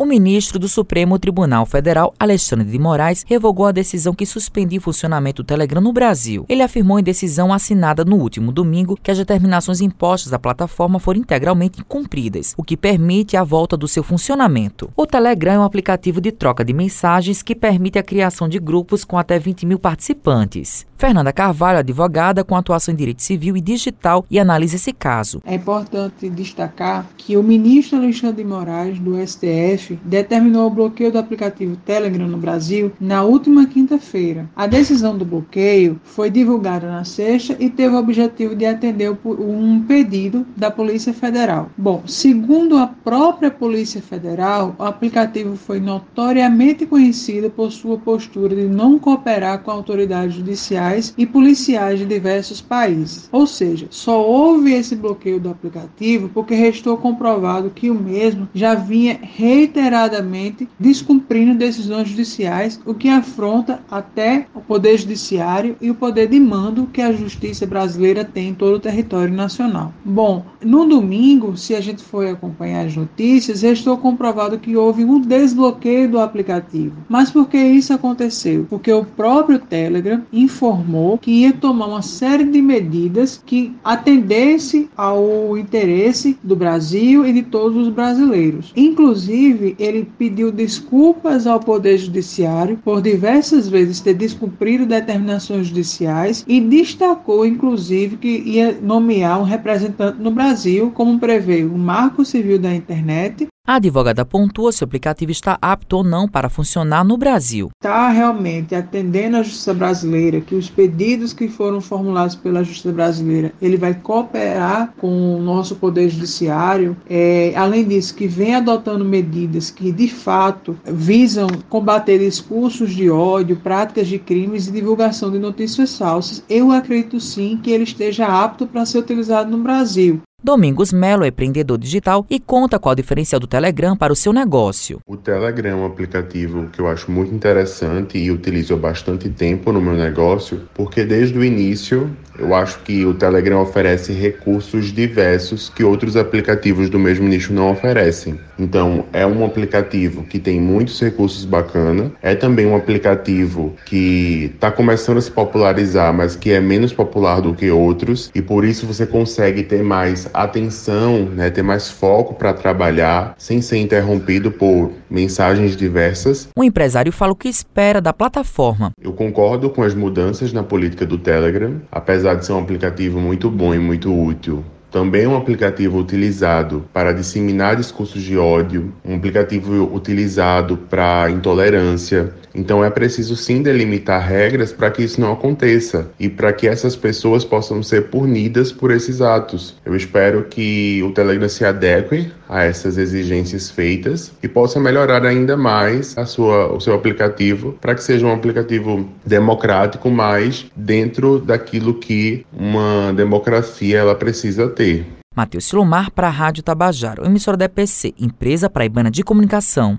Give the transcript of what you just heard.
O ministro do Supremo Tribunal Federal, Alexandre de Moraes, revogou a decisão que suspendia o funcionamento do Telegram no Brasil. Ele afirmou em decisão assinada no último domingo que as determinações impostas à plataforma foram integralmente cumpridas, o que permite a volta do seu funcionamento. O Telegram é um aplicativo de troca de mensagens que permite a criação de grupos com até 20 mil participantes. Fernanda Carvalho, advogada com atuação em direito civil e digital, e analisa esse caso. É importante destacar que o ministro Alexandre de Moraes, do STF, determinou o bloqueio do aplicativo Telegram no Brasil na última quinta-feira. A decisão do bloqueio foi divulgada na sexta e teve o objetivo de atender um pedido da Polícia Federal. Bom, segundo a própria Polícia Federal, o aplicativo foi notoriamente conhecido por sua postura de não cooperar com autoridades judiciais e policiais de diversos países. Ou seja, só houve esse bloqueio do aplicativo porque restou comprovado que o mesmo já vinha reiterando reiteradamente descumprindo decisões judiciais, o que afronta até o Poder Judiciário e o poder de mando que a justiça brasileira tem em todo o território nacional. Bom, no domingo, se a gente for acompanhar as notícias, restou comprovado que houve um desbloqueio do aplicativo. Mas por que isso aconteceu? Porque o próprio Telegram informou que ia tomar uma série de medidas que atendesse ao interesse do Brasil e de todos os brasileiros. Inclusive, ele pediu desculpas ao Poder Judiciário por diversas vezes ter descumprido determinações judiciais e destacou, inclusive, que ia nomear um representante no Brasil, como prevê o Marco Civil da Internet, a advogada pontua se o aplicativo está apto ou não para funcionar no Brasil. Está realmente atendendo à justiça brasileira, que os pedidos que foram formulados pela justiça brasileira, ele vai cooperar com o nosso poder judiciário. É, além disso, que vem adotando medidas que de fato visam combater discursos de ódio, práticas de crimes e divulgação de notícias falsas. Eu acredito sim que ele esteja apto para ser utilizado no Brasil. Domingos Melo é empreendedor digital e conta qual o diferencial do Telegram para o seu negócio. O Telegram é um aplicativo que eu acho muito interessante e utilizo há bastante tempo no meu negócio, porque desde o início eu acho que o Telegram oferece recursos diversos que outros aplicativos do mesmo nicho não oferecem. Então, é um aplicativo que tem muitos recursos bacanas, é também um aplicativo que está começando a se popularizar, mas que é menos popular do que outros, e por isso você consegue ter mais atenção, né, ter mais foco para trabalhar sem ser interrompido por mensagens diversas. O empresário fala o que espera da plataforma. Eu concordo com as mudanças na política do Telegram, apesar de ser um aplicativo muito bom e muito útil também um aplicativo utilizado para disseminar discursos de ódio, um aplicativo utilizado para intolerância. Então é preciso sim delimitar regras para que isso não aconteça e para que essas pessoas possam ser punidas por esses atos. Eu espero que o Telegram se adeque a essas exigências feitas e possa melhorar ainda mais a sua, o seu aplicativo para que seja um aplicativo democrático, mais dentro daquilo que uma democracia ela precisa ter. Matheus Silomar para a Rádio Tabajaro, emissora da EPC, empresa paraibana de comunicação.